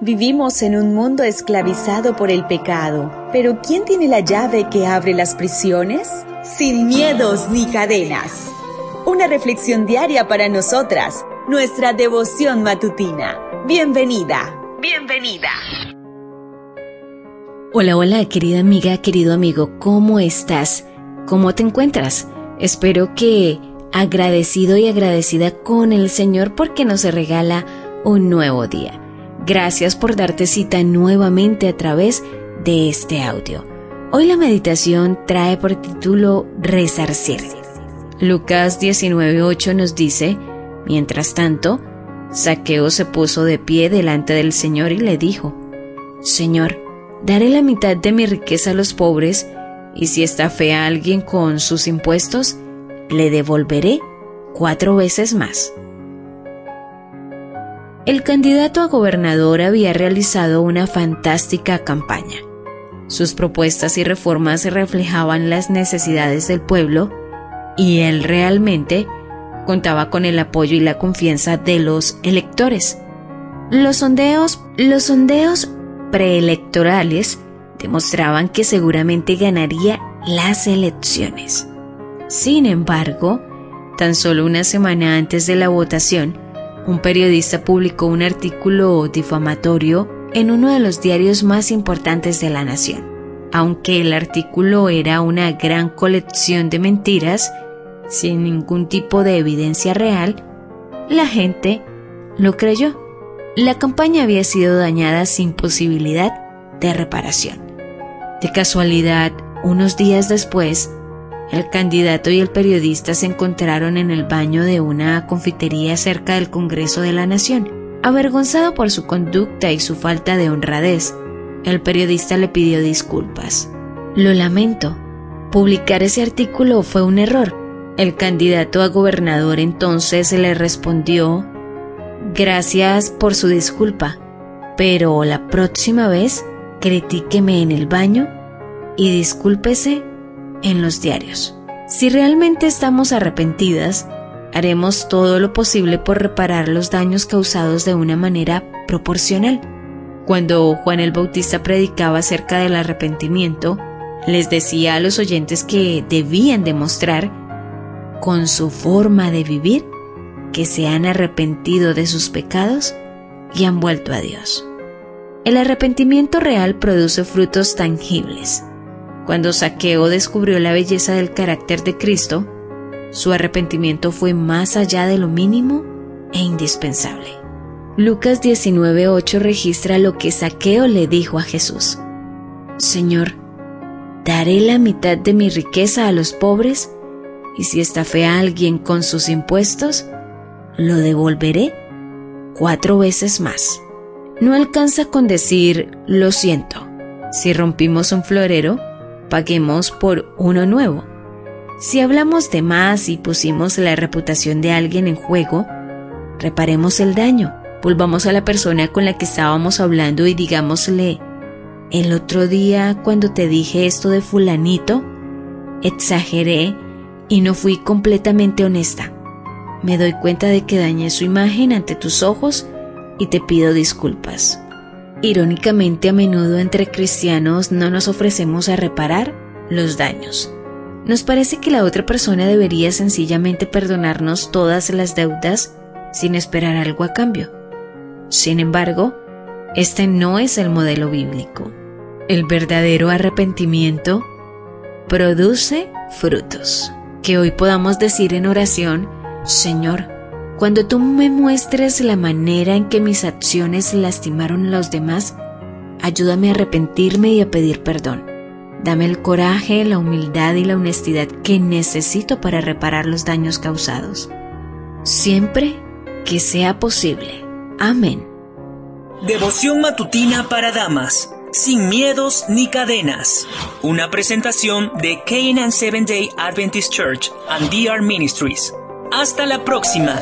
Vivimos en un mundo esclavizado por el pecado, pero ¿quién tiene la llave que abre las prisiones? Sin miedos ni cadenas. Una reflexión diaria para nosotras, nuestra devoción matutina. Bienvenida, bienvenida. Hola, hola, querida amiga, querido amigo, ¿cómo estás? ¿Cómo te encuentras? Espero que agradecido y agradecida con el Señor porque nos regala un nuevo día. Gracias por darte cita nuevamente a través de este audio. Hoy la meditación trae por título Resarcir. Lucas 19:8 nos dice, mientras tanto, Saqueo se puso de pie delante del Señor y le dijo, Señor, daré la mitad de mi riqueza a los pobres, y si está fea alguien con sus impuestos, le devolveré cuatro veces más. El candidato a gobernador había realizado una fantástica campaña. Sus propuestas y reformas reflejaban las necesidades del pueblo y él realmente contaba con el apoyo y la confianza de los electores. Los sondeos, los sondeos preelectorales demostraban que seguramente ganaría las elecciones. Sin embargo, tan solo una semana antes de la votación, un periodista publicó un artículo difamatorio en uno de los diarios más importantes de la nación. Aunque el artículo era una gran colección de mentiras, sin ningún tipo de evidencia real, la gente lo creyó. La campaña había sido dañada sin posibilidad de reparación. De casualidad, unos días después, el candidato y el periodista se encontraron en el baño de una confitería cerca del Congreso de la Nación. Avergonzado por su conducta y su falta de honradez, el periodista le pidió disculpas. Lo lamento. Publicar ese artículo fue un error. El candidato a gobernador entonces le respondió, Gracias por su disculpa, pero la próxima vez critíqueme en el baño y discúlpese en los diarios. Si realmente estamos arrepentidas, haremos todo lo posible por reparar los daños causados de una manera proporcional. Cuando Juan el Bautista predicaba acerca del arrepentimiento, les decía a los oyentes que debían demostrar, con su forma de vivir, que se han arrepentido de sus pecados y han vuelto a Dios. El arrepentimiento real produce frutos tangibles. Cuando Saqueo descubrió la belleza del carácter de Cristo, su arrepentimiento fue más allá de lo mínimo e indispensable. Lucas 19:8 registra lo que Saqueo le dijo a Jesús. Señor, daré la mitad de mi riqueza a los pobres, y si fea alguien con sus impuestos, lo devolveré cuatro veces más. No alcanza con decir lo siento. Si rompimos un florero, paguemos por uno nuevo. Si hablamos de más y pusimos la reputación de alguien en juego, reparemos el daño, volvamos a la persona con la que estábamos hablando y digámosle, el otro día cuando te dije esto de fulanito, exageré y no fui completamente honesta. Me doy cuenta de que dañé su imagen ante tus ojos y te pido disculpas. Irónicamente, a menudo entre cristianos no nos ofrecemos a reparar los daños. Nos parece que la otra persona debería sencillamente perdonarnos todas las deudas sin esperar algo a cambio. Sin embargo, este no es el modelo bíblico. El verdadero arrepentimiento produce frutos. Que hoy podamos decir en oración, Señor, cuando tú me muestres la manera en que mis acciones lastimaron a los demás, ayúdame a arrepentirme y a pedir perdón. Dame el coraje, la humildad y la honestidad que necesito para reparar los daños causados. Siempre que sea posible. Amén. Devoción matutina para damas, sin miedos ni cadenas. Una presentación de Canaan Seven Day Adventist Church and DR Ministries. Hasta la próxima.